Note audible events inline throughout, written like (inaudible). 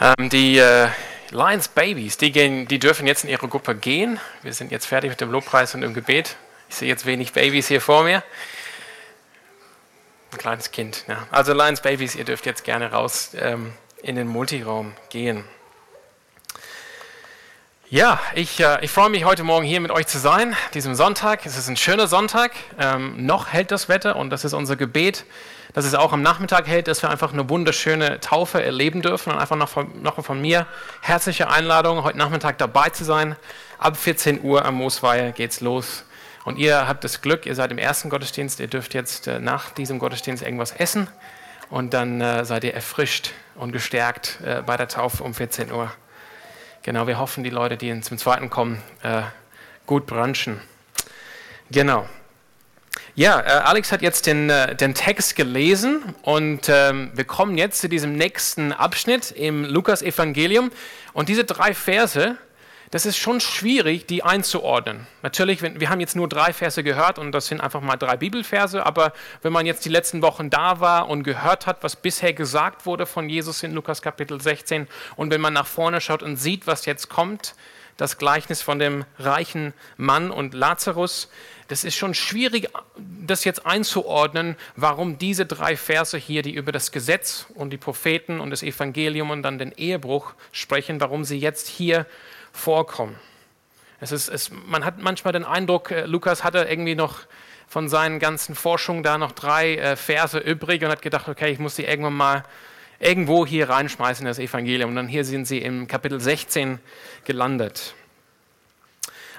Ähm, die äh, Lions Babies, die, gehen, die dürfen jetzt in ihre Gruppe gehen. Wir sind jetzt fertig mit dem Lobpreis und dem Gebet. Ich sehe jetzt wenig Babys hier vor mir. Ein kleines Kind. Ja. Also Lions Babies, ihr dürft jetzt gerne raus ähm, in den Multiraum gehen. Ja, ich, äh, ich freue mich heute Morgen hier mit euch zu sein, diesem Sonntag. Es ist ein schöner Sonntag. Ähm, noch hält das Wetter und das ist unser Gebet, dass es auch am Nachmittag hält, dass wir einfach eine wunderschöne Taufe erleben dürfen. Und einfach noch von, noch von mir herzliche Einladung, heute Nachmittag dabei zu sein. Ab 14 Uhr am Moosweihe geht's los. Und ihr habt das Glück, ihr seid im ersten Gottesdienst, ihr dürft jetzt äh, nach diesem Gottesdienst irgendwas essen und dann äh, seid ihr erfrischt und gestärkt äh, bei der Taufe um 14 Uhr. Genau, wir hoffen, die Leute, die zum zweiten kommen, gut branchen. Genau. Ja, äh, Alex hat jetzt den, äh, den Text gelesen und ähm, wir kommen jetzt zu diesem nächsten Abschnitt im Lukas-Evangelium. Und diese drei Verse, das ist schon schwierig, die einzuordnen. Natürlich, wir haben jetzt nur drei Verse gehört und das sind einfach mal drei Bibelverse, aber wenn man jetzt die letzten Wochen da war und gehört hat, was bisher gesagt wurde von Jesus in Lukas Kapitel 16 und wenn man nach vorne schaut und sieht, was jetzt kommt, das Gleichnis von dem reichen Mann und Lazarus, das ist schon schwierig, das jetzt einzuordnen, warum diese drei Verse hier, die über das Gesetz und die Propheten und das Evangelium und dann den Ehebruch sprechen, warum sie jetzt hier vorkommen. Es ist, es, man hat manchmal den Eindruck, äh, Lukas hatte irgendwie noch von seinen ganzen Forschungen da noch drei äh, Verse übrig und hat gedacht, okay, ich muss die irgendwann mal irgendwo hier reinschmeißen in das Evangelium. Und dann hier sind sie im Kapitel 16 gelandet.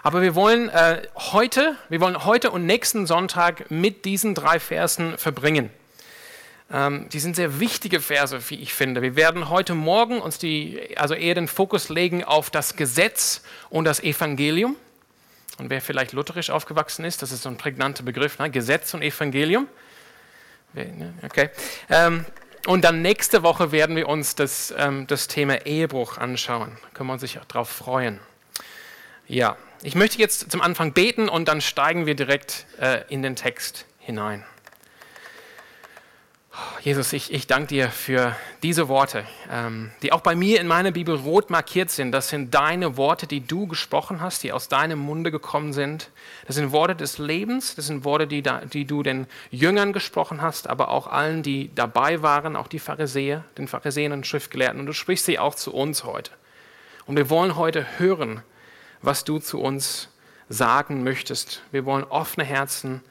Aber wir wollen äh, heute, wir wollen heute und nächsten Sonntag mit diesen drei Versen verbringen. Ähm, die sind sehr wichtige Verse, wie ich finde. Wir werden heute Morgen uns die, also eher den Fokus legen auf das Gesetz und das Evangelium. Und wer vielleicht lutherisch aufgewachsen ist, das ist so ein prägnanter Begriff, ne? Gesetz und Evangelium. Ne? Okay. Ähm, und dann nächste Woche werden wir uns das, ähm, das Thema Ehebruch anschauen. Da können wir uns darauf freuen. Ja, ich möchte jetzt zum Anfang beten und dann steigen wir direkt äh, in den Text hinein. Jesus, ich, ich danke dir für diese Worte, ähm, die auch bei mir in meiner Bibel rot markiert sind. Das sind deine Worte, die du gesprochen hast, die aus deinem Munde gekommen sind. Das sind Worte des Lebens, das sind Worte, die, da, die du den Jüngern gesprochen hast, aber auch allen, die dabei waren, auch die Pharisäer, den Pharisäern und Schriftgelehrten. Und du sprichst sie auch zu uns heute. Und wir wollen heute hören, was du zu uns sagen möchtest. Wir wollen offene Herzen,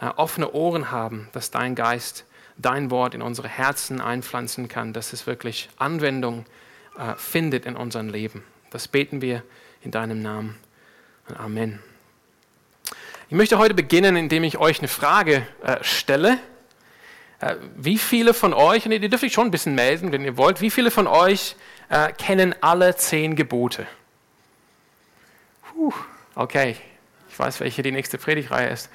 äh, offene Ohren haben, dass dein Geist dein Wort in unsere Herzen einpflanzen kann, dass es wirklich Anwendung äh, findet in unserem Leben. Das beten wir in deinem Namen. Amen. Ich möchte heute beginnen, indem ich euch eine Frage äh, stelle. Äh, wie viele von euch, und ihr dürft euch schon ein bisschen melden, wenn ihr wollt, wie viele von euch äh, kennen alle zehn Gebote? Puh, okay, ich weiß, welche die nächste Predigreihe ist.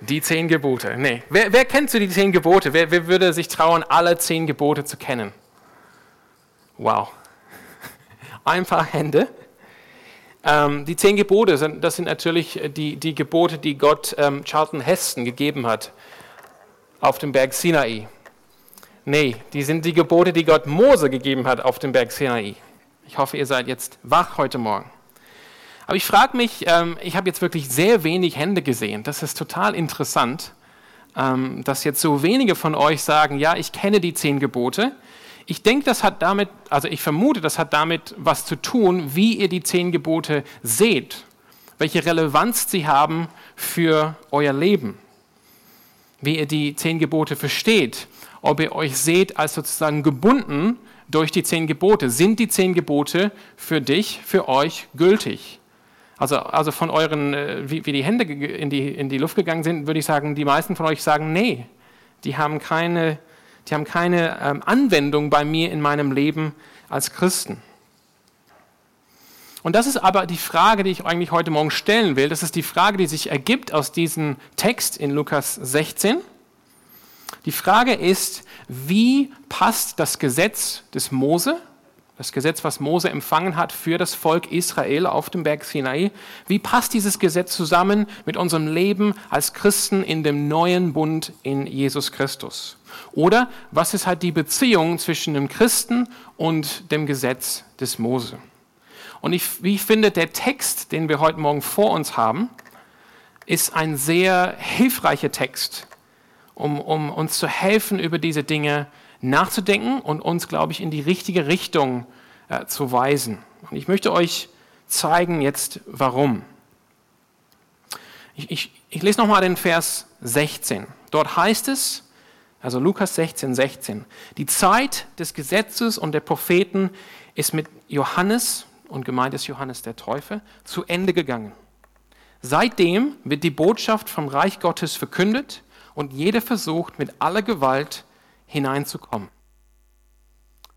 Die zehn Gebote. Nee. Wer, wer kennt so die zehn Gebote? Wer, wer würde sich trauen, alle zehn Gebote zu kennen? Wow. (laughs) Ein paar Hände. Ähm, die zehn Gebote, sind, das sind natürlich die, die Gebote, die Gott ähm, Charlton Heston gegeben hat auf dem Berg Sinai. Nee, die sind die Gebote, die Gott Mose gegeben hat auf dem Berg Sinai. Ich hoffe, ihr seid jetzt wach heute Morgen. Aber ich frage mich, ähm, ich habe jetzt wirklich sehr wenig Hände gesehen. Das ist total interessant, ähm, dass jetzt so wenige von euch sagen, ja, ich kenne die zehn Gebote. Ich denke, das hat damit, also ich vermute, das hat damit was zu tun, wie ihr die zehn Gebote seht, welche Relevanz sie haben für euer Leben, wie ihr die zehn Gebote versteht, ob ihr euch seht als sozusagen gebunden durch die zehn Gebote. Sind die zehn Gebote für dich, für euch gültig? Also, also von euren, äh, wie, wie die Hände in die, in die Luft gegangen sind, würde ich sagen, die meisten von euch sagen, nee, die haben keine, die haben keine ähm, Anwendung bei mir in meinem Leben als Christen. Und das ist aber die Frage, die ich eigentlich heute Morgen stellen will. Das ist die Frage, die sich ergibt aus diesem Text in Lukas 16. Die Frage ist, wie passt das Gesetz des Mose das Gesetz, was Mose empfangen hat für das Volk Israel auf dem Berg Sinai. Wie passt dieses Gesetz zusammen mit unserem Leben als Christen in dem neuen Bund in Jesus Christus? Oder was ist halt die Beziehung zwischen dem Christen und dem Gesetz des Mose? Und ich, wie ich finde, der Text, den wir heute Morgen vor uns haben, ist ein sehr hilfreicher Text, um, um uns zu helfen, über diese Dinge nachzudenken und uns, glaube ich, in die richtige Richtung äh, zu weisen. Und ich möchte euch zeigen jetzt, warum. Ich, ich, ich lese nochmal den Vers 16. Dort heißt es, also Lukas 16, 16, die Zeit des Gesetzes und der Propheten ist mit Johannes, und gemeint ist Johannes der Täufer, zu Ende gegangen. Seitdem wird die Botschaft vom Reich Gottes verkündet und jeder versucht mit aller Gewalt hineinzukommen.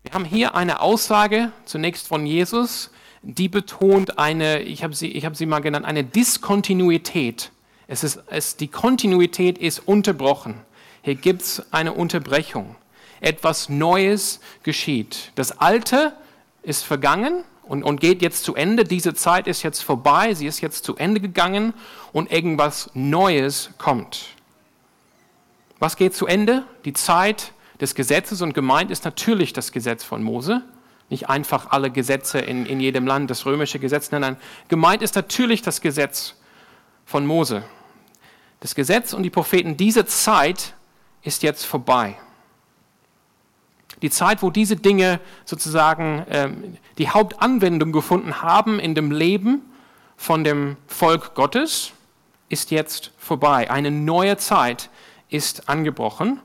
Wir haben hier eine Aussage zunächst von Jesus, die betont eine, ich habe sie, habe sie mal genannt, eine Diskontinuität. Es ist, es, die Kontinuität ist unterbrochen. Hier gibt es eine Unterbrechung. Etwas Neues geschieht. Das Alte ist vergangen und, und geht jetzt zu Ende. Diese Zeit ist jetzt vorbei, sie ist jetzt zu Ende gegangen und irgendwas Neues kommt. Was geht zu Ende? Die Zeit des Gesetzes und gemeint ist natürlich das Gesetz von Mose. Nicht einfach alle Gesetze in, in jedem Land, das römische Gesetz, nein, nein. Gemeint ist natürlich das Gesetz von Mose. Das Gesetz und die Propheten, diese Zeit ist jetzt vorbei. Die Zeit, wo diese Dinge sozusagen ähm, die Hauptanwendung gefunden haben in dem Leben von dem Volk Gottes, ist jetzt vorbei. Eine neue Zeit ist angebrochen.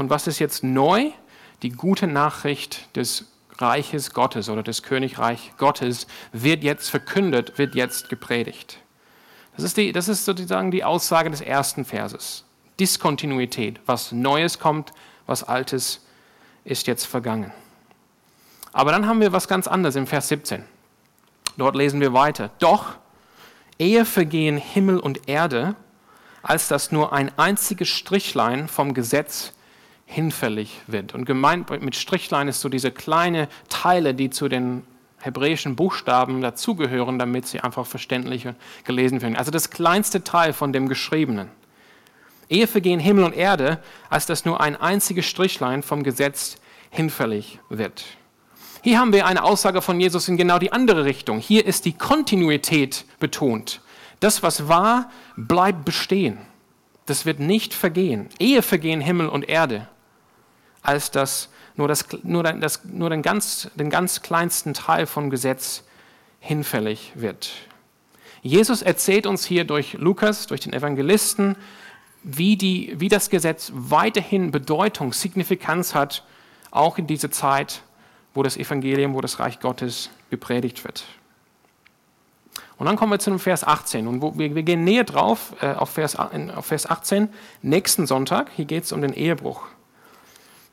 Und was ist jetzt neu? Die gute Nachricht des Reiches Gottes oder des Königreich Gottes wird jetzt verkündet, wird jetzt gepredigt. Das ist, die, das ist sozusagen die Aussage des ersten Verses. Diskontinuität. Was Neues kommt, was Altes ist jetzt vergangen. Aber dann haben wir was ganz anderes im Vers 17. Dort lesen wir weiter. Doch, ehe vergehen Himmel und Erde, als dass nur ein einziges Strichlein vom Gesetz hinfällig wird. Und gemeint mit Strichlein ist so diese kleine Teile, die zu den hebräischen Buchstaben dazugehören, damit sie einfach verständlich gelesen werden. Also das kleinste Teil von dem Geschriebenen. Ehe vergehen Himmel und Erde, als dass nur ein einziges Strichlein vom Gesetz hinfällig wird. Hier haben wir eine Aussage von Jesus in genau die andere Richtung. Hier ist die Kontinuität betont. Das, was war, bleibt bestehen. Das wird nicht vergehen. Ehe vergehen Himmel und Erde, als dass nur, das, nur, das, nur den, ganz, den ganz kleinsten Teil vom Gesetz hinfällig wird. Jesus erzählt uns hier durch Lukas, durch den Evangelisten, wie, die, wie das Gesetz weiterhin Bedeutung, Signifikanz hat, auch in dieser Zeit, wo das Evangelium, wo das Reich Gottes gepredigt wird. Und dann kommen wir zu dem Vers 18. Und wir, wir, gehen näher drauf äh, auf, Vers, auf Vers 18 nächsten Sonntag. Hier geht es um den Ehebruch.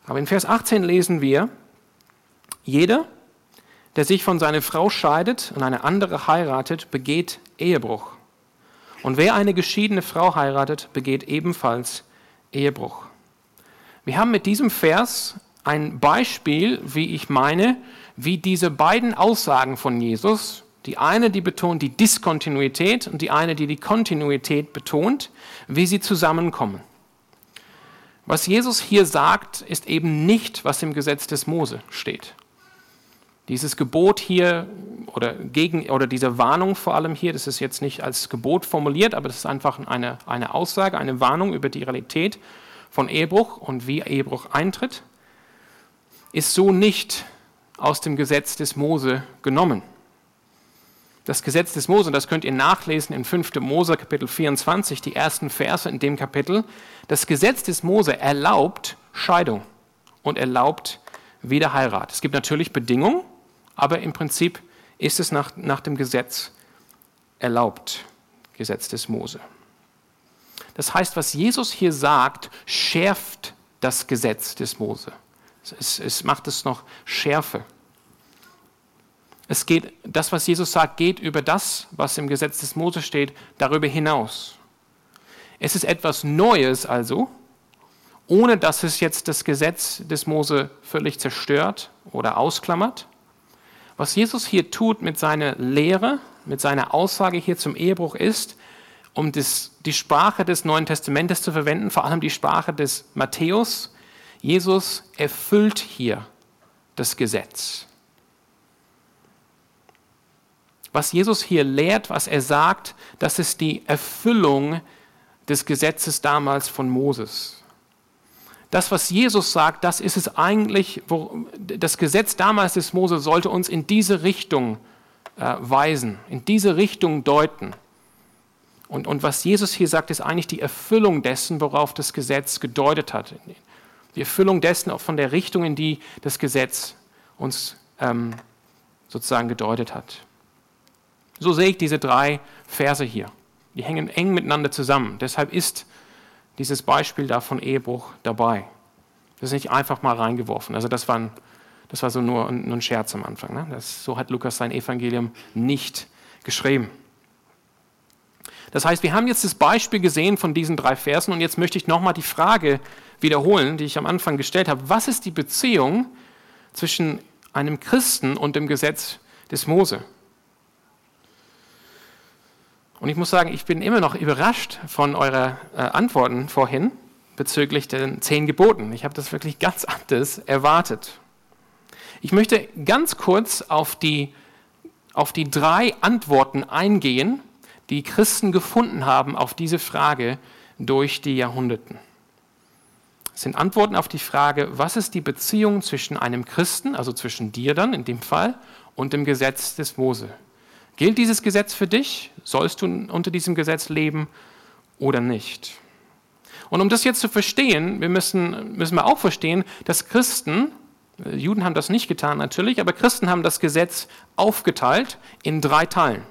Aber in Vers 18 lesen wir, jeder, der sich von seiner Frau scheidet und eine andere heiratet, begeht Ehebruch. Und wer eine geschiedene Frau heiratet, begeht ebenfalls Ehebruch. Wir haben mit diesem Vers ein Beispiel, wie ich meine, wie diese beiden Aussagen von Jesus, die eine, die betont die Diskontinuität und die eine, die die Kontinuität betont, wie sie zusammenkommen. Was Jesus hier sagt, ist eben nicht, was im Gesetz des Mose steht. Dieses Gebot hier oder, gegen, oder diese Warnung vor allem hier, das ist jetzt nicht als Gebot formuliert, aber das ist einfach eine, eine Aussage, eine Warnung über die Realität von Ehebruch und wie Ehebruch eintritt, ist so nicht aus dem Gesetz des Mose genommen das Gesetz des Mose, und das könnt ihr nachlesen in 5. Mose Kapitel 24, die ersten Verse in dem Kapitel, das Gesetz des Mose erlaubt Scheidung und erlaubt Wiederheirat. Es gibt natürlich Bedingungen, aber im Prinzip ist es nach, nach dem Gesetz erlaubt, Gesetz des Mose. Das heißt, was Jesus hier sagt, schärft das Gesetz des Mose. Es, es macht es noch schärfer. Es geht, das, was Jesus sagt, geht über das, was im Gesetz des Mose steht, darüber hinaus. Es ist etwas Neues also, ohne dass es jetzt das Gesetz des Mose völlig zerstört oder ausklammert. Was Jesus hier tut mit seiner Lehre, mit seiner Aussage hier zum Ehebruch ist, um das, die Sprache des Neuen Testamentes zu verwenden, vor allem die Sprache des Matthäus. Jesus erfüllt hier das Gesetz. Was Jesus hier lehrt, was er sagt, das ist die Erfüllung des Gesetzes damals von Moses. Das, was Jesus sagt, das ist es eigentlich, wo, das Gesetz damals des Moses sollte uns in diese Richtung äh, weisen, in diese Richtung deuten. Und, und was Jesus hier sagt, ist eigentlich die Erfüllung dessen, worauf das Gesetz gedeutet hat. Die Erfüllung dessen auch von der Richtung, in die das Gesetz uns ähm, sozusagen gedeutet hat. So sehe ich diese drei Verse hier. Die hängen eng miteinander zusammen. Deshalb ist dieses Beispiel da von Ehebruch dabei. Das ist nicht einfach mal reingeworfen. Also das war, ein, das war so nur, nur ein Scherz am Anfang. Ne? Das, so hat Lukas sein Evangelium nicht geschrieben. Das heißt, wir haben jetzt das Beispiel gesehen von diesen drei Versen und jetzt möchte ich nochmal die Frage wiederholen, die ich am Anfang gestellt habe. Was ist die Beziehung zwischen einem Christen und dem Gesetz des Mose? Und ich muss sagen, ich bin immer noch überrascht von euren äh, Antworten vorhin bezüglich den zehn Geboten. Ich habe das wirklich ganz anders erwartet. Ich möchte ganz kurz auf die, auf die drei Antworten eingehen, die Christen gefunden haben auf diese Frage durch die Jahrhunderten. Es sind Antworten auf die Frage, was ist die Beziehung zwischen einem Christen, also zwischen dir dann in dem Fall, und dem Gesetz des Mose? Gilt dieses Gesetz für dich? Sollst du unter diesem Gesetz leben oder nicht? Und um das jetzt zu verstehen, wir müssen, müssen wir auch verstehen, dass Christen, äh, Juden haben das nicht getan natürlich, aber Christen haben das Gesetz aufgeteilt in drei Teilen.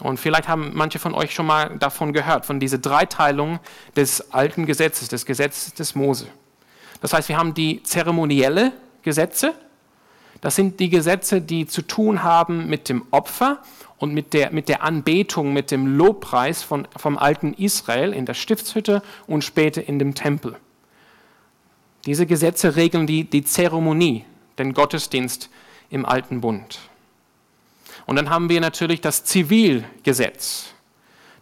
Und vielleicht haben manche von euch schon mal davon gehört, von dieser Dreiteilung des alten Gesetzes, des Gesetzes des Mose. Das heißt, wir haben die zeremonielle Gesetze, das sind die Gesetze, die zu tun haben mit dem Opfer und mit der, mit der Anbetung, mit dem Lobpreis von, vom alten Israel in der Stiftshütte und später in dem Tempel. Diese Gesetze regeln die, die Zeremonie, den Gottesdienst im alten Bund. Und dann haben wir natürlich das Zivilgesetz.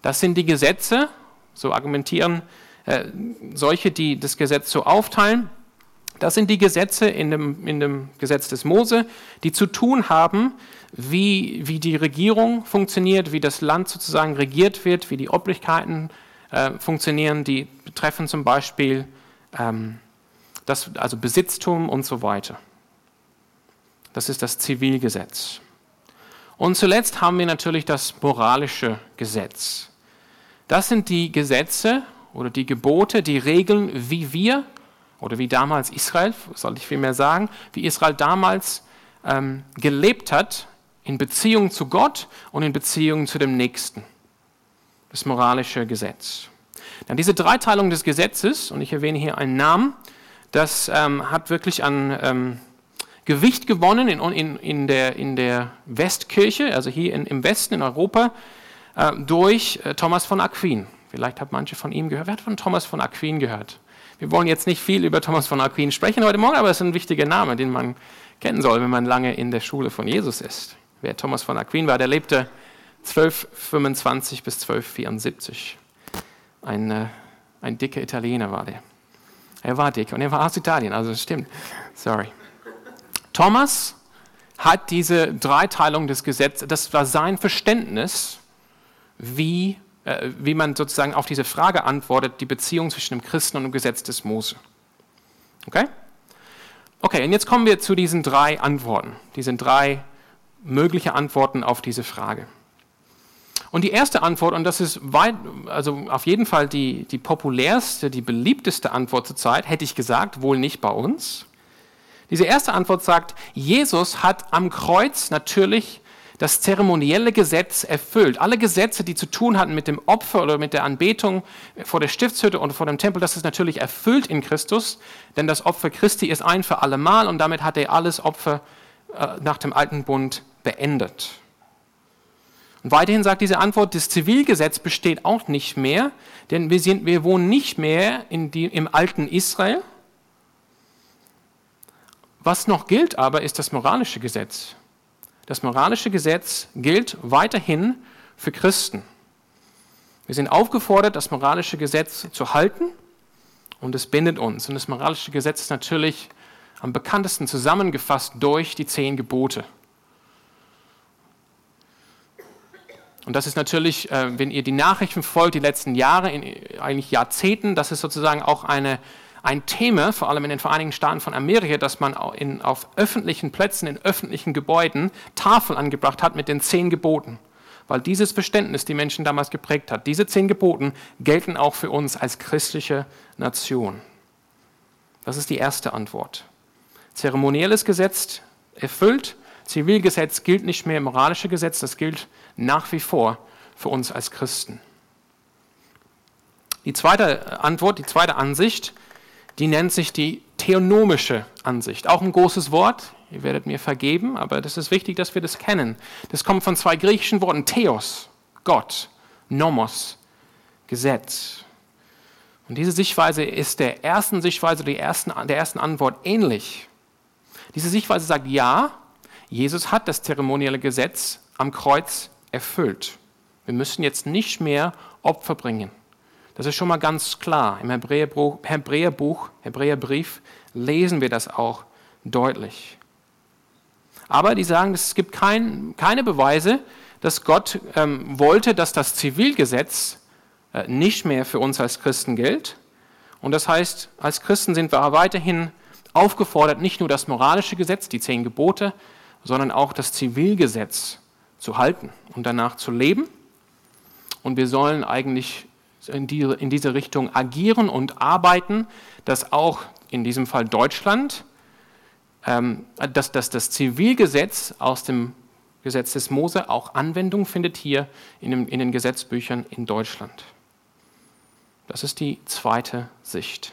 Das sind die Gesetze, so argumentieren äh, solche, die das Gesetz so aufteilen, das sind die Gesetze in dem, in dem Gesetz des Mose, die zu tun haben, wie, wie die Regierung funktioniert, wie das Land sozusagen regiert wird, wie die Obrigkeiten äh, funktionieren, die betreffen zum Beispiel ähm, das, also Besitztum und so weiter. Das ist das Zivilgesetz. Und zuletzt haben wir natürlich das moralische Gesetz. Das sind die Gesetze oder die Gebote, die regeln, wie wir oder wie damals Israel, soll ich vielmehr sagen, wie Israel damals ähm, gelebt hat in Beziehung zu Gott und in Beziehung zu dem Nächsten. Das moralische Gesetz. Dann diese Dreiteilung des Gesetzes, und ich erwähne hier einen Namen, das ähm, hat wirklich an ähm, Gewicht gewonnen in, in, in, der, in der Westkirche, also hier in, im Westen in Europa, äh, durch äh, Thomas von Aquin. Vielleicht hat manche von ihm gehört. Wer hat von Thomas von Aquin gehört? Wir wollen jetzt nicht viel über Thomas von Aquin sprechen heute Morgen, aber es ist ein wichtiger Name, den man kennen soll, wenn man lange in der Schule von Jesus ist. Wer Thomas von Aquin war, der lebte 1225 bis 1274. Ein, äh, ein dicker Italiener war der. Er war dick und er war aus Italien, also stimmt. Sorry. Thomas hat diese Dreiteilung des Gesetzes, das war sein Verständnis, wie wie man sozusagen auf diese Frage antwortet, die Beziehung zwischen dem Christen und dem Gesetz des Mose. Okay? Okay, und jetzt kommen wir zu diesen drei Antworten, diesen drei mögliche Antworten auf diese Frage. Und die erste Antwort, und das ist weit, also auf jeden Fall die, die populärste, die beliebteste Antwort zurzeit, hätte ich gesagt, wohl nicht bei uns. Diese erste Antwort sagt, Jesus hat am Kreuz natürlich das zeremonielle Gesetz erfüllt. Alle Gesetze, die zu tun hatten mit dem Opfer oder mit der Anbetung vor der Stiftshütte und vor dem Tempel, das ist natürlich erfüllt in Christus, denn das Opfer Christi ist ein für alle Mal und damit hat er alles Opfer äh, nach dem alten Bund beendet. Und weiterhin sagt diese Antwort, das Zivilgesetz besteht auch nicht mehr, denn wir, sind, wir wohnen nicht mehr die, im alten Israel. Was noch gilt aber, ist das moralische Gesetz. Das moralische Gesetz gilt weiterhin für Christen. Wir sind aufgefordert, das moralische Gesetz zu halten und es bindet uns. Und das moralische Gesetz ist natürlich am bekanntesten zusammengefasst durch die zehn Gebote. Und das ist natürlich, äh, wenn ihr die Nachrichten folgt, die letzten Jahre, eigentlich Jahrzehnten, das ist sozusagen auch eine, ein Thema, vor allem in den Vereinigten Staaten von Amerika, dass man in, auf öffentlichen Plätzen, in öffentlichen Gebäuden Tafeln angebracht hat mit den zehn Geboten. Weil dieses Verständnis die Menschen damals geprägt hat. Diese zehn Geboten gelten auch für uns als christliche Nation. Das ist die erste Antwort. Zeremonielles Gesetz erfüllt, Zivilgesetz gilt nicht mehr, moralische Gesetz, das gilt nach wie vor für uns als Christen. Die zweite Antwort, die zweite Ansicht, die nennt sich die theonomische Ansicht. Auch ein großes Wort, ihr werdet mir vergeben, aber das ist wichtig, dass wir das kennen. Das kommt von zwei griechischen Worten, Theos, Gott, Nomos, Gesetz. Und diese Sichtweise ist der ersten Sichtweise, der ersten, der ersten Antwort ähnlich. Diese Sichtweise sagt, ja, Jesus hat das zeremonielle Gesetz am Kreuz erfüllt. Wir müssen jetzt nicht mehr Opfer bringen. Das ist schon mal ganz klar. Im Hebräerbuch, Hebräerbuch Hebräerbrief lesen wir das auch deutlich. Aber die sagen, es gibt kein, keine Beweise, dass Gott ähm, wollte, dass das Zivilgesetz äh, nicht mehr für uns als Christen gilt. Und das heißt, als Christen sind wir weiterhin aufgefordert, nicht nur das moralische Gesetz, die zehn Gebote, sondern auch das Zivilgesetz zu halten und danach zu leben. Und wir sollen eigentlich in, die, in diese Richtung agieren und arbeiten, dass auch in diesem Fall Deutschland, ähm, dass, dass das Zivilgesetz aus dem Gesetz des Mose auch Anwendung findet hier in, dem, in den Gesetzbüchern in Deutschland. Das ist die zweite Sicht.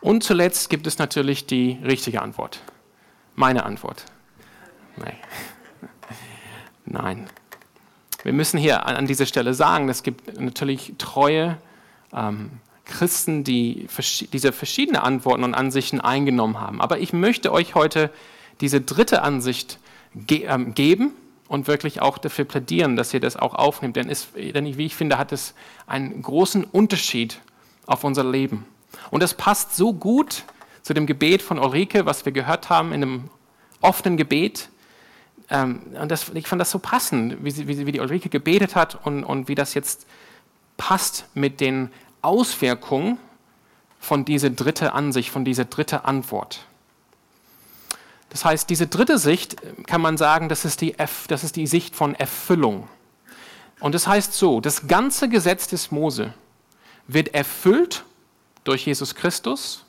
Und zuletzt gibt es natürlich die richtige Antwort. Meine Antwort. Nein. (laughs) Nein. Wir müssen hier an dieser Stelle sagen, es gibt natürlich treue ähm, Christen, die diese verschiedenen Antworten und Ansichten eingenommen haben. Aber ich möchte euch heute diese dritte Ansicht ge ähm, geben und wirklich auch dafür plädieren, dass ihr das auch aufnehmt. Denn, es, denn wie ich finde, hat es einen großen Unterschied auf unser Leben. Und das passt so gut zu dem Gebet von Ulrike, was wir gehört haben in einem offenen Gebet. Ähm, und das, ich fand das so passend, wie, sie, wie, die Ulrike gebetet hat und, und wie das jetzt passt mit den Auswirkungen von dieser dritte Ansicht, von dieser dritte Antwort. Das heißt, diese dritte Sicht kann man sagen, das ist die, F, das ist die Sicht von Erfüllung. Und das heißt so, das ganze Gesetz des Mose wird erfüllt durch Jesus Christus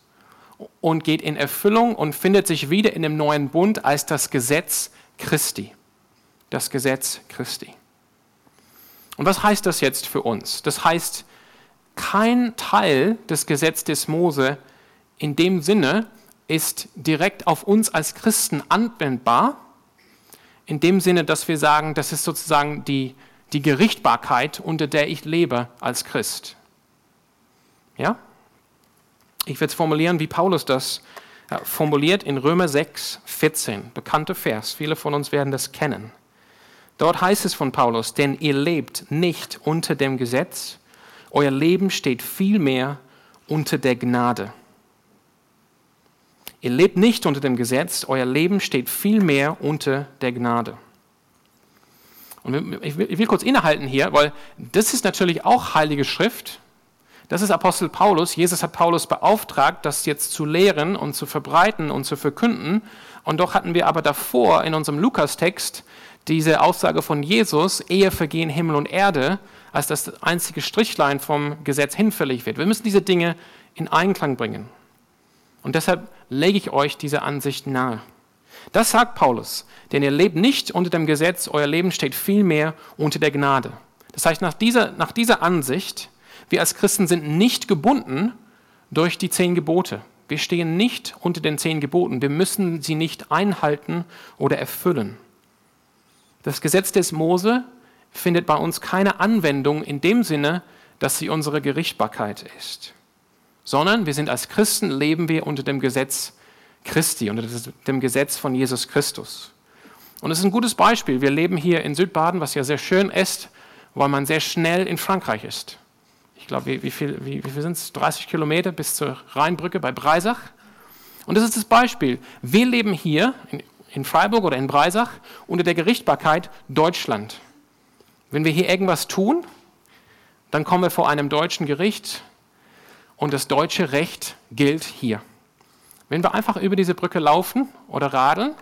und geht in Erfüllung und findet sich wieder in dem neuen Bund als das Gesetz Christi. Das Gesetz Christi. Und was heißt das jetzt für uns? Das heißt, kein Teil des Gesetzes Mose in dem Sinne ist direkt auf uns als Christen anwendbar, in dem Sinne, dass wir sagen, das ist sozusagen die, die Gerichtbarkeit, unter der ich lebe als Christ. Ja? Ich werde es formulieren, wie Paulus das formuliert in Römer 6, 14, bekannter Vers. Viele von uns werden das kennen. Dort heißt es von Paulus, denn ihr lebt nicht unter dem Gesetz, euer Leben steht vielmehr unter der Gnade. Ihr lebt nicht unter dem Gesetz, euer Leben steht vielmehr unter der Gnade. Und ich will kurz innehalten hier, weil das ist natürlich auch heilige Schrift. Das ist Apostel Paulus. Jesus hat Paulus beauftragt, das jetzt zu lehren und zu verbreiten und zu verkünden. Und doch hatten wir aber davor in unserem Lukas-Text diese Aussage von Jesus, Ehe vergehen Himmel und Erde, als das einzige Strichlein vom Gesetz hinfällig wird. Wir müssen diese Dinge in Einklang bringen. Und deshalb lege ich euch diese Ansicht nahe. Das sagt Paulus, denn ihr lebt nicht unter dem Gesetz, euer Leben steht vielmehr unter der Gnade. Das heißt, nach dieser, nach dieser Ansicht wir als Christen sind nicht gebunden durch die zehn Gebote. Wir stehen nicht unter den zehn Geboten. Wir müssen sie nicht einhalten oder erfüllen. Das Gesetz des Mose findet bei uns keine Anwendung in dem Sinne, dass sie unsere Gerichtbarkeit ist, sondern wir sind als Christen, leben wir unter dem Gesetz Christi, unter dem Gesetz von Jesus Christus. Und es ist ein gutes Beispiel. Wir leben hier in Südbaden, was ja sehr schön ist, weil man sehr schnell in Frankreich ist. Ich glaube, wie, wie viel, wie, wie viel sind es? 30 Kilometer bis zur Rheinbrücke bei Breisach. Und das ist das Beispiel. Wir leben hier in, in Freiburg oder in Breisach unter der Gerichtbarkeit Deutschland. Wenn wir hier irgendwas tun, dann kommen wir vor einem deutschen Gericht und das deutsche Recht gilt hier. Wenn wir einfach über diese Brücke laufen oder radeln,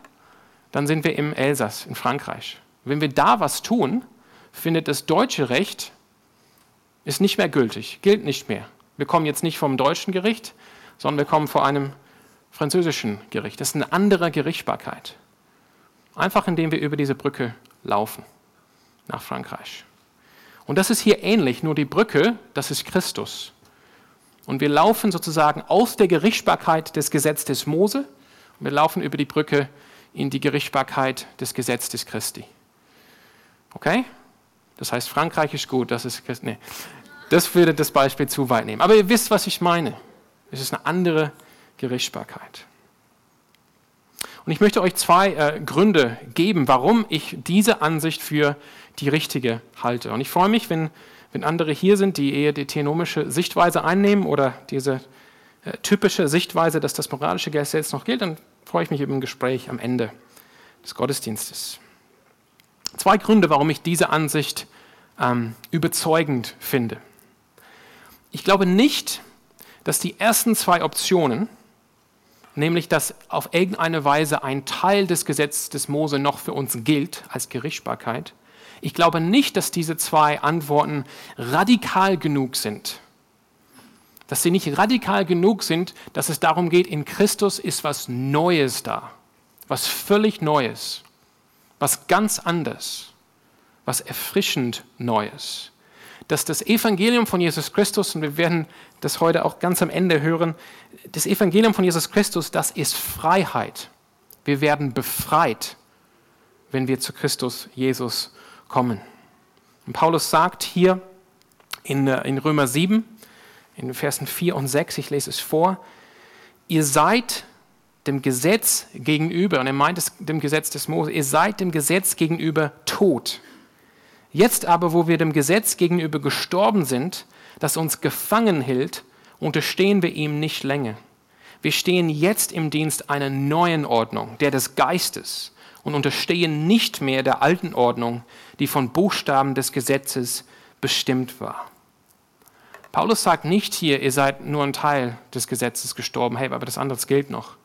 dann sind wir im Elsass, in Frankreich. Wenn wir da was tun, findet das deutsche Recht, ist nicht mehr gültig, gilt nicht mehr. Wir kommen jetzt nicht vom deutschen Gericht, sondern wir kommen vor einem französischen Gericht. Das ist eine andere Gerichtsbarkeit. Einfach indem wir über diese Brücke laufen nach Frankreich. Und das ist hier ähnlich, nur die Brücke, das ist Christus. Und wir laufen sozusagen aus der Gerichtsbarkeit des Gesetzes Mose und wir laufen über die Brücke in die Gerichtsbarkeit des Gesetzes Christi. Okay? Das heißt, Frankreich ist gut, das ist. Nee, das würde das Beispiel zu weit nehmen. Aber ihr wisst, was ich meine. Es ist eine andere Gerichtsbarkeit. Und ich möchte euch zwei äh, Gründe geben, warum ich diese Ansicht für die richtige halte. Und ich freue mich, wenn, wenn andere hier sind, die eher die theonomische Sichtweise einnehmen oder diese äh, typische Sichtweise, dass das moralische Gesetz noch gilt, dann freue ich mich über ein Gespräch am Ende des Gottesdienstes. Zwei Gründe, warum ich diese Ansicht ähm, überzeugend finde. Ich glaube nicht, dass die ersten zwei Optionen, nämlich dass auf irgendeine Weise ein Teil des Gesetzes des Mose noch für uns gilt als Gerichtsbarkeit, ich glaube nicht, dass diese zwei Antworten radikal genug sind. Dass sie nicht radikal genug sind, dass es darum geht, in Christus ist was Neues da. Was völlig Neues. Was ganz anderes. Was erfrischend Neues. Dass das Evangelium von Jesus Christus, und wir werden das heute auch ganz am Ende hören, das Evangelium von Jesus Christus, das ist Freiheit. Wir werden befreit, wenn wir zu Christus Jesus kommen. Und Paulus sagt hier in, äh, in Römer 7, in den Versen 4 und 6, ich lese es vor, ihr seid dem Gesetz gegenüber, und er meint es dem Gesetz des Mose, ihr seid dem Gesetz gegenüber tot. Jetzt aber, wo wir dem Gesetz gegenüber gestorben sind, das uns gefangen hielt, unterstehen wir ihm nicht länger. Wir stehen jetzt im Dienst einer neuen Ordnung, der des Geistes, und unterstehen nicht mehr der alten Ordnung, die von Buchstaben des Gesetzes bestimmt war. Paulus sagt nicht hier, ihr seid nur ein Teil des Gesetzes gestorben, hey, aber das andere gilt noch.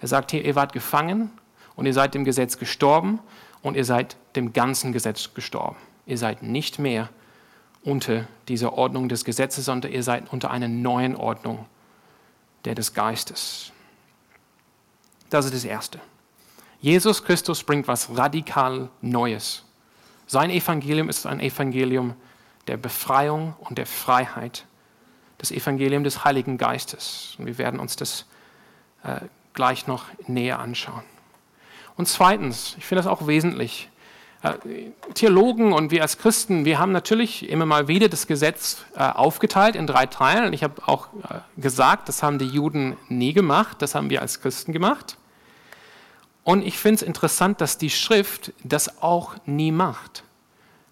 Er sagt hier, ihr wart gefangen und ihr seid dem Gesetz gestorben und ihr seid dem ganzen Gesetz gestorben. Ihr seid nicht mehr unter dieser Ordnung des Gesetzes, sondern ihr seid unter einer neuen Ordnung, der des Geistes. Das ist das Erste. Jesus Christus bringt was radikal Neues. Sein Evangelium ist ein Evangelium der Befreiung und der Freiheit. Das Evangelium des Heiligen Geistes. Und wir werden uns das äh, gleich noch näher anschauen. Und zweitens, ich finde das auch wesentlich, äh, Theologen und wir als Christen, wir haben natürlich immer mal wieder das Gesetz äh, aufgeteilt in drei Teilen. Und ich habe auch äh, gesagt, das haben die Juden nie gemacht, das haben wir als Christen gemacht. Und ich finde es interessant, dass die Schrift das auch nie macht.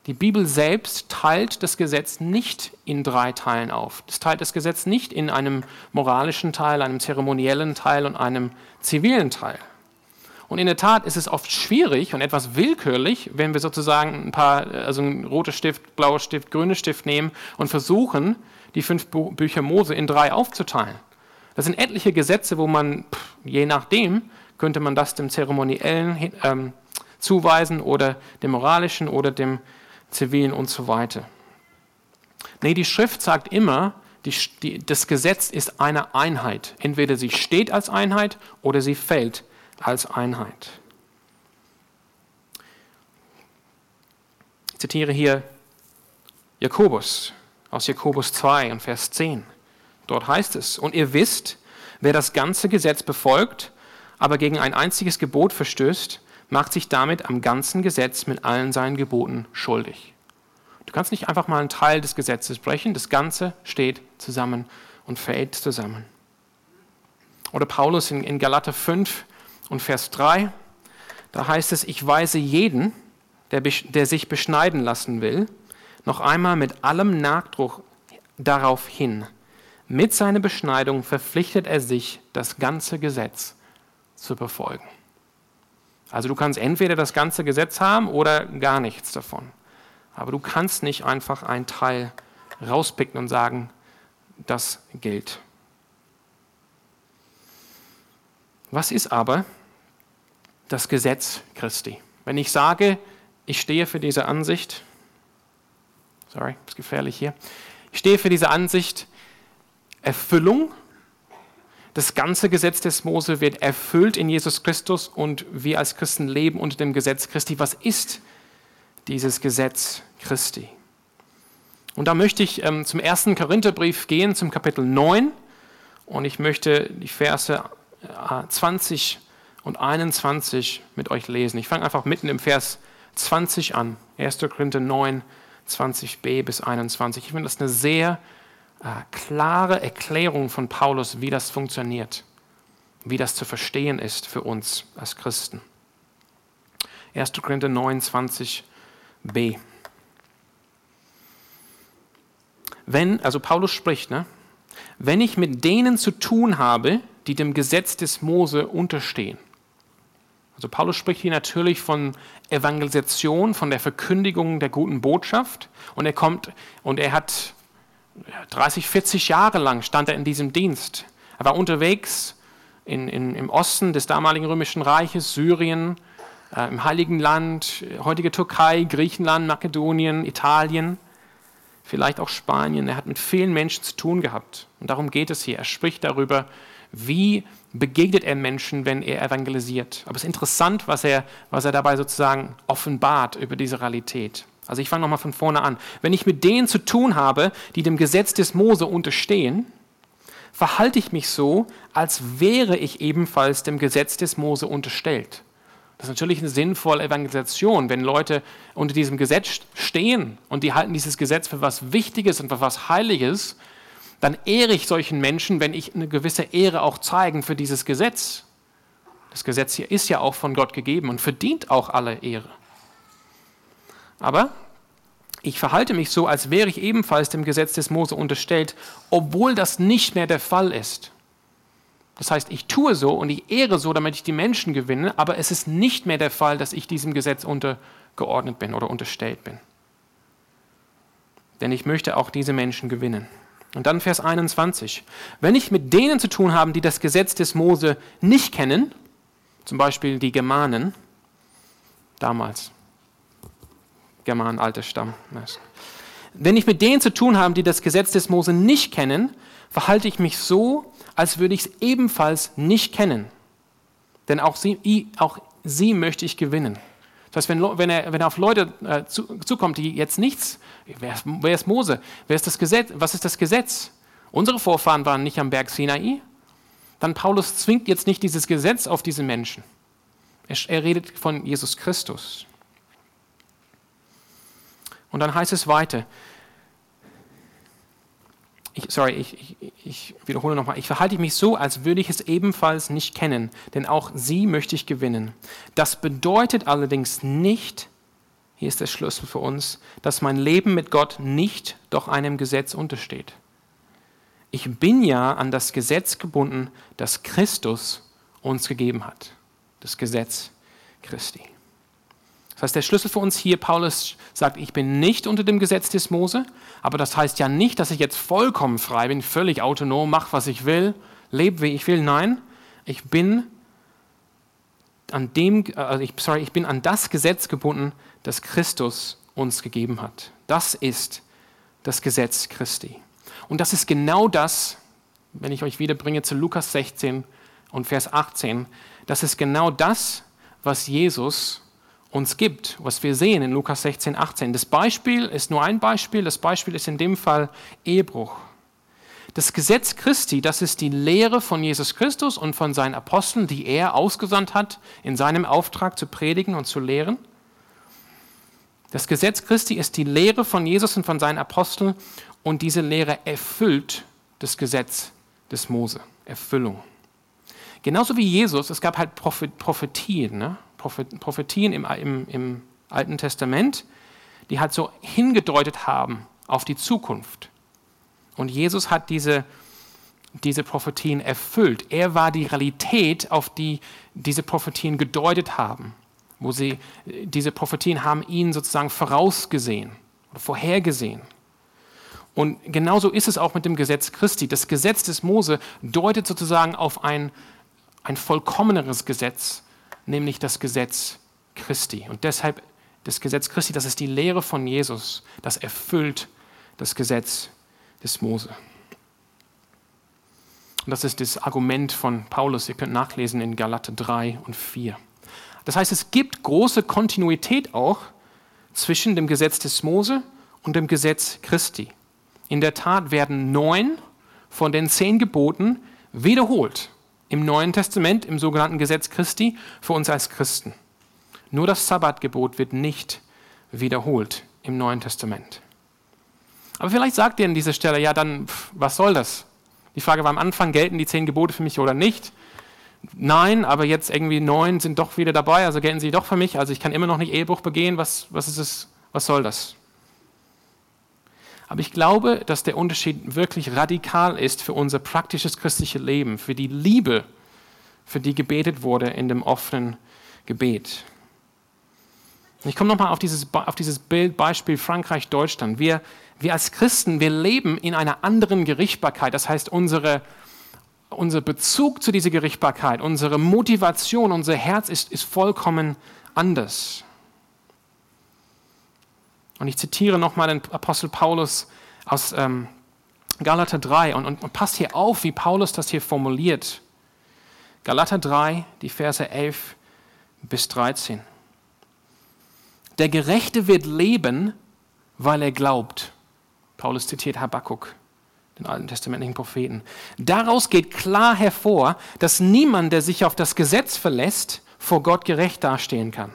Die Bibel selbst teilt das Gesetz nicht in drei Teilen auf. Es teilt das Gesetz nicht in einem moralischen Teil, einem zeremoniellen Teil und einem zivilen Teil. Und in der Tat ist es oft schwierig und etwas willkürlich, wenn wir sozusagen ein paar, also ein roter Stift, blauer Stift, grüner Stift nehmen und versuchen, die fünf Bücher Mose in drei aufzuteilen. Das sind etliche Gesetze, wo man, je nachdem, könnte man das dem zeremoniellen ähm, zuweisen oder dem moralischen oder dem zivilen und so weiter. Nee, die Schrift sagt immer, die, die, das Gesetz ist eine Einheit. Entweder sie steht als Einheit oder sie fällt als Einheit. Ich zitiere hier Jakobus aus Jakobus 2 und Vers 10. Dort heißt es, und ihr wisst, wer das ganze Gesetz befolgt, aber gegen ein einziges Gebot verstößt, macht sich damit am ganzen Gesetz mit allen seinen Geboten schuldig. Du kannst nicht einfach mal einen Teil des Gesetzes brechen, das Ganze steht zusammen und fällt zusammen. Oder Paulus in, in Galater 5 und Vers 3, Da heißt es, ich weise jeden, der, der sich beschneiden lassen will, noch einmal mit allem Nachdruck darauf hin. Mit seiner Beschneidung verpflichtet er sich, das ganze Gesetz zu befolgen. Also du kannst entweder das ganze Gesetz haben oder gar nichts davon. Aber du kannst nicht einfach einen Teil rauspicken und sagen, das gilt. Was ist aber das Gesetz Christi? Wenn ich sage, ich stehe für diese Ansicht, sorry, ist gefährlich hier, ich stehe für diese Ansicht, Erfüllung, das ganze Gesetz des Mose wird erfüllt in Jesus Christus und wir als Christen leben unter dem Gesetz Christi. Was ist dieses Gesetz Christi? Und da möchte ich ähm, zum ersten Korintherbrief gehen, zum Kapitel 9. Und ich möchte die Verse 20 äh, und 21 mit euch lesen. Ich fange einfach mitten im Vers 20 an. 1. Korinther 9, 20b bis 21. Ich finde das eine sehr klare Erklärung von Paulus, wie das funktioniert, wie das zu verstehen ist für uns als Christen. 1. Korinther 9, 20b. Wenn, also Paulus spricht, ne, wenn ich mit denen zu tun habe, die dem Gesetz des Mose unterstehen. Also Paulus spricht hier natürlich von Evangelisation, von der Verkündigung der guten Botschaft und er kommt und er hat 30, 40 Jahre lang stand er in diesem Dienst. Er war unterwegs in, in, im Osten des damaligen römischen Reiches, Syrien, äh, im Heiligen Land, heutige Türkei, Griechenland, Makedonien, Italien, vielleicht auch Spanien. Er hat mit vielen Menschen zu tun gehabt. Und darum geht es hier. Er spricht darüber, wie begegnet er Menschen, wenn er evangelisiert. Aber es ist interessant, was er, was er dabei sozusagen offenbart über diese Realität. Also ich fange nochmal von vorne an. Wenn ich mit denen zu tun habe, die dem Gesetz des Mose unterstehen, verhalte ich mich so, als wäre ich ebenfalls dem Gesetz des Mose unterstellt. Das ist natürlich eine sinnvolle Evangelisation, wenn Leute unter diesem Gesetz stehen und die halten dieses Gesetz für was Wichtiges und für was Heiliges, dann ehre ich solchen Menschen, wenn ich eine gewisse Ehre auch zeigen für dieses Gesetz. Das Gesetz hier ist ja auch von Gott gegeben und verdient auch alle Ehre. Aber ich verhalte mich so, als wäre ich ebenfalls dem Gesetz des Mose unterstellt, obwohl das nicht mehr der Fall ist. Das heißt, ich tue so und ich ehre so, damit ich die Menschen gewinne, aber es ist nicht mehr der Fall, dass ich diesem Gesetz untergeordnet bin oder unterstellt bin. Denn ich möchte auch diese Menschen gewinnen. Und dann Vers 21. Wenn ich mit denen zu tun habe, die das Gesetz des Mose nicht kennen, zum Beispiel die Germanen, damals, Germanen, alter Stamm. Wenn ich mit denen zu tun habe, die das Gesetz des Mose nicht kennen, verhalte ich mich so, als würde ich es ebenfalls nicht kennen. Denn auch sie, auch sie möchte ich gewinnen. Das heißt, wenn, wenn, er, wenn er auf Leute äh, zu, zukommt, die jetzt nichts, wer wer ist Mose? Wer ist das Gesetz? Was ist das Gesetz? Unsere Vorfahren waren nicht am Berg Sinai. Dann Paulus zwingt jetzt nicht dieses Gesetz auf diese Menschen. Er, er redet von Jesus Christus. Und dann heißt es weiter, ich, sorry, ich, ich, ich wiederhole nochmal, ich verhalte mich so, als würde ich es ebenfalls nicht kennen, denn auch sie möchte ich gewinnen. Das bedeutet allerdings nicht, hier ist der Schlüssel für uns, dass mein Leben mit Gott nicht doch einem Gesetz untersteht. Ich bin ja an das Gesetz gebunden, das Christus uns gegeben hat. Das Gesetz Christi. Das heißt, der Schlüssel für uns hier, Paulus sagt, ich bin nicht unter dem Gesetz des Mose, aber das heißt ja nicht, dass ich jetzt vollkommen frei bin, völlig autonom, mache, was ich will, lebe, wie ich will. Nein, ich bin an dem, also ich, sorry, ich bin an das Gesetz gebunden, das Christus uns gegeben hat. Das ist das Gesetz Christi. Und das ist genau das, wenn ich euch wiederbringe zu Lukas 16 und Vers 18, das ist genau das, was Jesus uns gibt, was wir sehen in Lukas 16, 18. Das Beispiel ist nur ein Beispiel, das Beispiel ist in dem Fall Ehebruch. Das Gesetz Christi, das ist die Lehre von Jesus Christus und von seinen Aposteln, die er ausgesandt hat, in seinem Auftrag zu predigen und zu lehren. Das Gesetz Christi ist die Lehre von Jesus und von seinen Aposteln und diese Lehre erfüllt das Gesetz des Mose. Erfüllung. Genauso wie Jesus, es gab halt Prophetien, ne? Prophetien im, im, im Alten Testament, die halt so hingedeutet haben auf die Zukunft. Und Jesus hat diese, diese Prophetien erfüllt. Er war die Realität, auf die diese Prophetien gedeutet haben, wo sie, diese Prophetien haben ihn sozusagen vorausgesehen oder vorhergesehen. Und genauso ist es auch mit dem Gesetz Christi. Das Gesetz des Mose deutet sozusagen auf ein, ein vollkommeneres Gesetz, nämlich das Gesetz Christi. Und deshalb das Gesetz Christi, das ist die Lehre von Jesus, das erfüllt das Gesetz des Mose. Und das ist das Argument von Paulus. Ihr könnt nachlesen in Galate 3 und 4. Das heißt, es gibt große Kontinuität auch zwischen dem Gesetz des Mose und dem Gesetz Christi. In der Tat werden neun von den zehn Geboten wiederholt im Neuen Testament, im sogenannten Gesetz Christi, für uns als Christen. Nur das Sabbatgebot wird nicht wiederholt im Neuen Testament. Aber vielleicht sagt ihr an dieser Stelle, ja, dann, was soll das? Die Frage war am Anfang, gelten die zehn Gebote für mich oder nicht? Nein, aber jetzt irgendwie neun sind doch wieder dabei, also gelten sie doch für mich, also ich kann immer noch nicht Ehebruch begehen, was, was ist es, was soll das? Aber ich glaube, dass der Unterschied wirklich radikal ist für unser praktisches christliches Leben, für die Liebe, für die gebetet wurde in dem offenen Gebet. Ich komme nochmal auf dieses, auf dieses Bild, Beispiel Frankreich-Deutschland. Wir, wir als Christen, wir leben in einer anderen Gerichtbarkeit. Das heißt, unsere, unser Bezug zu dieser Gerichtbarkeit, unsere Motivation, unser Herz ist, ist vollkommen anders. Und ich zitiere nochmal den Apostel Paulus aus ähm, Galater 3 und, und, und passt hier auf, wie Paulus das hier formuliert. Galater 3, die Verse 11 bis 13. Der Gerechte wird leben, weil er glaubt. Paulus zitiert Habakkuk, den alten testamentlichen Propheten. Daraus geht klar hervor, dass niemand, der sich auf das Gesetz verlässt, vor Gott gerecht dastehen kann.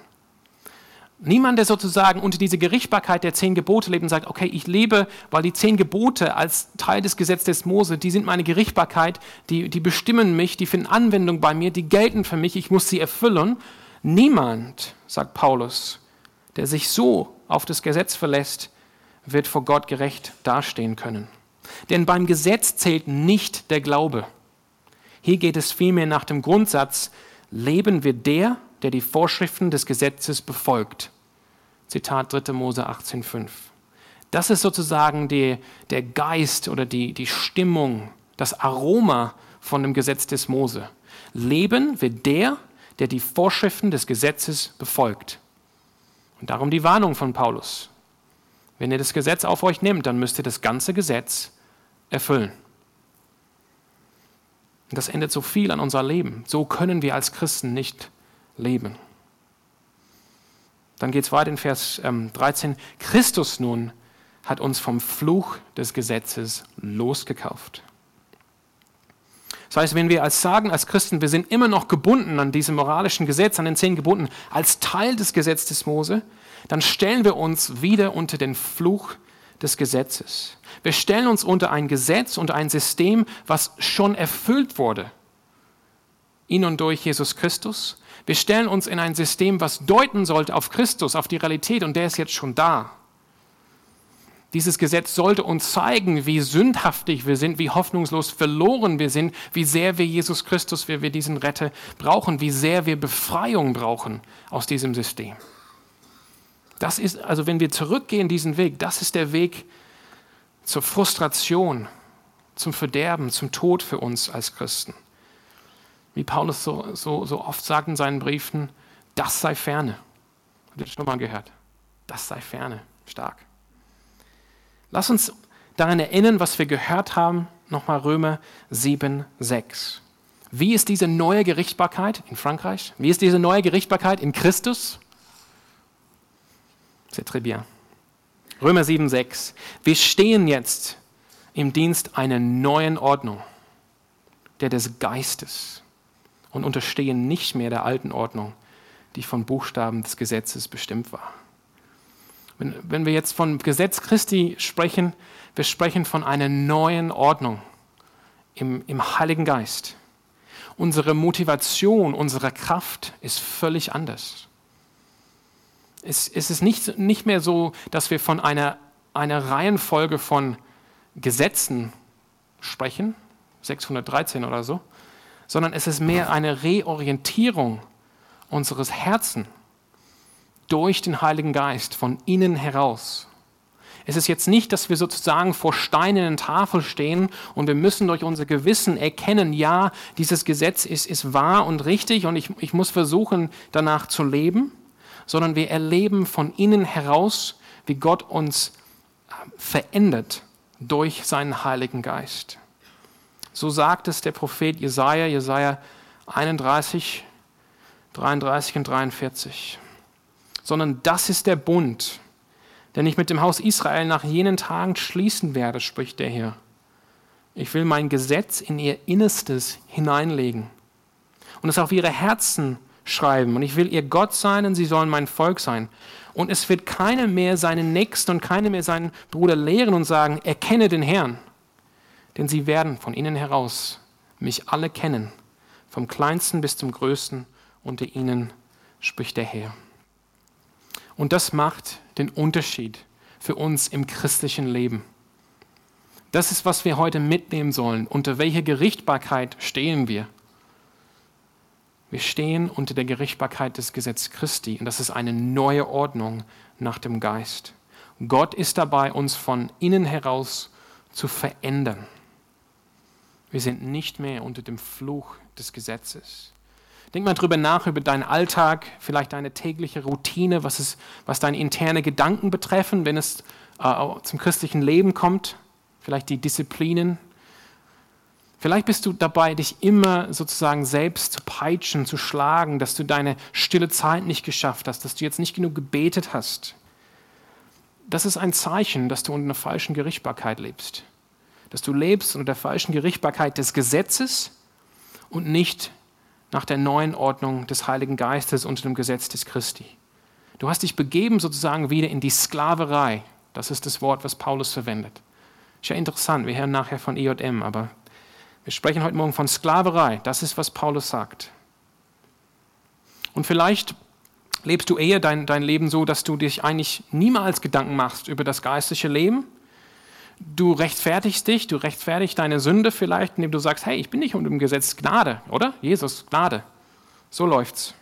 Niemand, der sozusagen unter diese Gerichtbarkeit der zehn Gebote lebt und sagt, okay, ich lebe, weil die zehn Gebote als Teil des Gesetzes des Mose, die sind meine Gerichtbarkeit, die, die bestimmen mich, die finden Anwendung bei mir, die gelten für mich, ich muss sie erfüllen. Niemand, sagt Paulus, der sich so auf das Gesetz verlässt, wird vor Gott gerecht dastehen können. Denn beim Gesetz zählt nicht der Glaube. Hier geht es vielmehr nach dem Grundsatz, leben wir der, der die Vorschriften des Gesetzes befolgt. Zitat 3. Mose 18,5. Das ist sozusagen die, der Geist oder die, die Stimmung, das Aroma von dem Gesetz des Mose. Leben wird der, der die Vorschriften des Gesetzes befolgt. Und darum die Warnung von Paulus. Wenn ihr das Gesetz auf euch nehmt, dann müsst ihr das ganze Gesetz erfüllen. Und das ändert so viel an unser Leben. So können wir als Christen nicht leben. Dann geht es weiter in Vers 13. Ähm, Christus nun hat uns vom Fluch des Gesetzes losgekauft. Das heißt, wenn wir als sagen, als Christen, wir sind immer noch gebunden an diesem moralischen Gesetz, an den zehn Geboten, als Teil des Gesetzes Mose, dann stellen wir uns wieder unter den Fluch des Gesetzes. Wir stellen uns unter ein Gesetz und ein System, was schon erfüllt wurde, in und durch Jesus Christus, wir stellen uns in ein System, was deuten sollte auf Christus, auf die Realität, und der ist jetzt schon da. Dieses Gesetz sollte uns zeigen, wie sündhaftig wir sind, wie hoffnungslos verloren wir sind, wie sehr wir Jesus Christus, wie wir diesen Retter brauchen, wie sehr wir Befreiung brauchen aus diesem System. Das ist, also wenn wir zurückgehen diesen Weg, das ist der Weg zur Frustration, zum Verderben, zum Tod für uns als Christen wie Paulus so, so, so oft sagt in seinen Briefen, das sei ferne. Habt ihr das schon mal gehört? Das sei ferne. Stark. Lass uns daran erinnern, was wir gehört haben, nochmal Römer 7, 6. Wie ist diese neue Gerichtbarkeit in Frankreich? Wie ist diese neue Gerichtbarkeit in Christus? C'est très bien. Römer 7, 6. Wir stehen jetzt im Dienst einer neuen Ordnung, der des Geistes und unterstehen nicht mehr der alten Ordnung, die von Buchstaben des Gesetzes bestimmt war. Wenn, wenn wir jetzt von Gesetz Christi sprechen, wir sprechen von einer neuen Ordnung im, im Heiligen Geist. unsere Motivation, unsere Kraft ist völlig anders. Es, es ist nicht, nicht mehr so, dass wir von einer, einer Reihenfolge von Gesetzen sprechen, 613 oder so, sondern es ist mehr eine Reorientierung unseres Herzens durch den Heiligen Geist von innen heraus. Es ist jetzt nicht, dass wir sozusagen vor steinernen Tafel stehen und wir müssen durch unser Gewissen erkennen, ja, dieses Gesetz ist, ist wahr und richtig und ich, ich muss versuchen, danach zu leben, sondern wir erleben von innen heraus, wie Gott uns äh, verändert durch seinen Heiligen Geist. So sagt es der Prophet Jesaja, Jesaja 31, 33 und 43. Sondern das ist der Bund, den ich mit dem Haus Israel nach jenen Tagen schließen werde, spricht der Herr. Ich will mein Gesetz in ihr Innerstes hineinlegen und es auf ihre Herzen schreiben. Und ich will ihr Gott sein und sie sollen mein Volk sein. Und es wird keiner mehr seinen Nächsten und keiner mehr seinen Bruder lehren und sagen, erkenne den Herrn. Denn sie werden von innen heraus mich alle kennen, vom kleinsten bis zum größten unter ihnen, spricht der Herr. Und das macht den Unterschied für uns im christlichen Leben. Das ist, was wir heute mitnehmen sollen. Unter welcher Gerichtbarkeit stehen wir? Wir stehen unter der Gerichtbarkeit des Gesetzes Christi und das ist eine neue Ordnung nach dem Geist. Gott ist dabei, uns von innen heraus zu verändern. Wir sind nicht mehr unter dem Fluch des Gesetzes. Denk mal drüber nach, über deinen Alltag, vielleicht deine tägliche Routine, was, ist, was deine interne Gedanken betreffen, wenn es äh, zum christlichen Leben kommt, vielleicht die Disziplinen. Vielleicht bist du dabei, dich immer sozusagen selbst zu peitschen, zu schlagen, dass du deine stille Zeit nicht geschafft hast, dass du jetzt nicht genug gebetet hast. Das ist ein Zeichen, dass du unter einer falschen Gerichtbarkeit lebst dass du lebst unter der falschen Gerichtbarkeit des Gesetzes und nicht nach der neuen Ordnung des Heiligen Geistes unter dem Gesetz des Christi. Du hast dich begeben sozusagen wieder in die Sklaverei. Das ist das Wort, was Paulus verwendet. Ist ja interessant, wir hören nachher von EJM, aber wir sprechen heute Morgen von Sklaverei. Das ist, was Paulus sagt. Und vielleicht lebst du eher dein, dein Leben so, dass du dich eigentlich niemals Gedanken machst über das geistliche Leben, du rechtfertigst dich, du rechtfertigst deine Sünde vielleicht, indem du sagst, hey, ich bin nicht unter dem Gesetz Gnade, oder? Jesus, Gnade. So läuft's.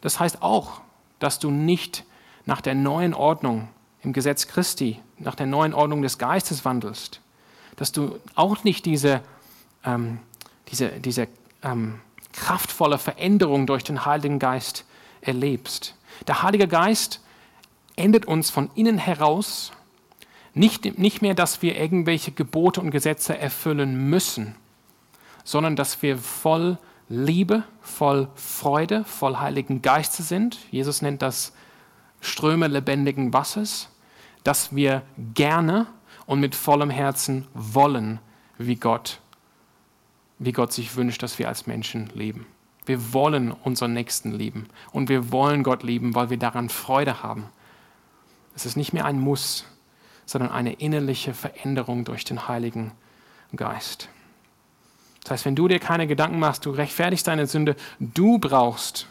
Das heißt auch, dass du nicht nach der neuen Ordnung im Gesetz Christi, nach der neuen Ordnung des Geistes wandelst. Dass du auch nicht diese, ähm, diese, diese ähm, kraftvolle Veränderung durch den Heiligen Geist erlebst. Der Heilige Geist endet uns von innen heraus nicht, nicht mehr, dass wir irgendwelche Gebote und Gesetze erfüllen müssen, sondern dass wir voll Liebe, voll Freude, voll Heiligen Geistes sind. Jesus nennt das Ströme lebendigen Wassers, dass wir gerne und mit vollem Herzen wollen, wie Gott, wie Gott sich wünscht, dass wir als Menschen leben. Wir wollen unseren Nächsten lieben und wir wollen Gott lieben, weil wir daran Freude haben. Es ist nicht mehr ein Muss, sondern eine innerliche Veränderung durch den Heiligen Geist. Das heißt, wenn du dir keine Gedanken machst, du rechtfertigst deine Sünde, du brauchst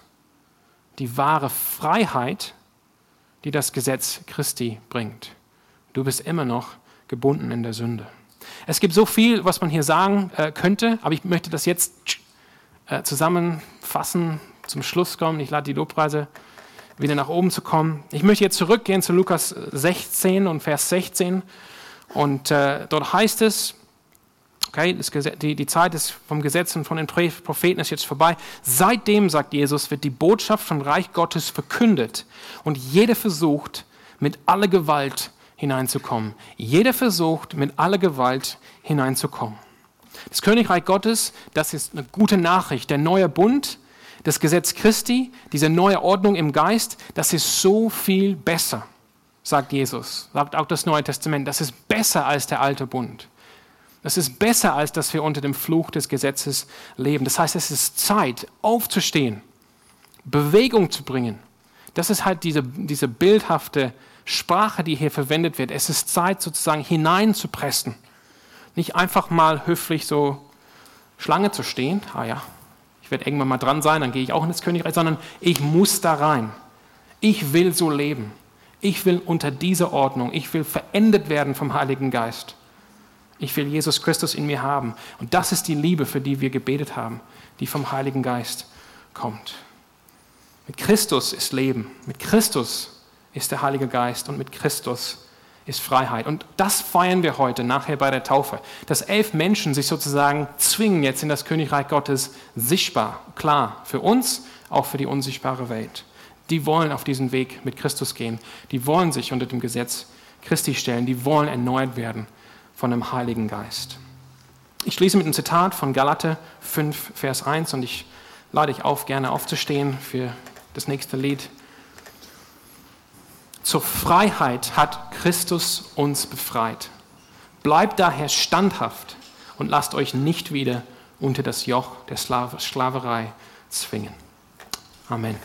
die wahre Freiheit, die das Gesetz Christi bringt. Du bist immer noch gebunden in der Sünde. Es gibt so viel, was man hier sagen äh, könnte, aber ich möchte das jetzt äh, zusammenfassen, zum Schluss kommen. Ich lade die Lobpreise wieder nach oben zu kommen. Ich möchte jetzt zurückgehen zu Lukas 16 und Vers 16. Und äh, dort heißt es, okay, das, die, die Zeit ist vom Gesetz und von den Propheten ist jetzt vorbei. Seitdem, sagt Jesus, wird die Botschaft vom Reich Gottes verkündet und jeder versucht, mit aller Gewalt hineinzukommen. Jeder versucht, mit aller Gewalt hineinzukommen. Das Königreich Gottes, das ist eine gute Nachricht. Der neue Bund, das Gesetz Christi, diese neue Ordnung im Geist, das ist so viel besser, sagt Jesus, sagt auch das Neue Testament. Das ist besser als der alte Bund. Das ist besser, als dass wir unter dem Fluch des Gesetzes leben. Das heißt, es ist Zeit, aufzustehen, Bewegung zu bringen. Das ist halt diese, diese bildhafte Sprache, die hier verwendet wird. Es ist Zeit, sozusagen hineinzupressen. Nicht einfach mal höflich so Schlange zu stehen. Ah ja, ich werde irgendwann mal dran sein, dann gehe ich auch in das Königreich, sondern ich muss da rein. Ich will so leben. Ich will unter dieser Ordnung, ich will verendet werden vom Heiligen Geist. Ich will Jesus Christus in mir haben. Und das ist die Liebe, für die wir gebetet haben, die vom Heiligen Geist kommt. Mit Christus ist Leben. Mit Christus ist der Heilige Geist und mit Christus ist Freiheit. Und das feiern wir heute nachher bei der Taufe. Dass elf Menschen sich sozusagen zwingen, jetzt in das Königreich Gottes sichtbar, klar, für uns, auch für die unsichtbare Welt. Die wollen auf diesen Weg mit Christus gehen. Die wollen sich unter dem Gesetz Christi stellen. Die wollen erneuert werden von dem Heiligen Geist. Ich schließe mit einem Zitat von Galate 5, Vers 1 und ich lade dich auf, gerne aufzustehen für das nächste Lied. Zur Freiheit hat Christus uns befreit. Bleibt daher standhaft und lasst euch nicht wieder unter das Joch der Sklaverei zwingen. Amen.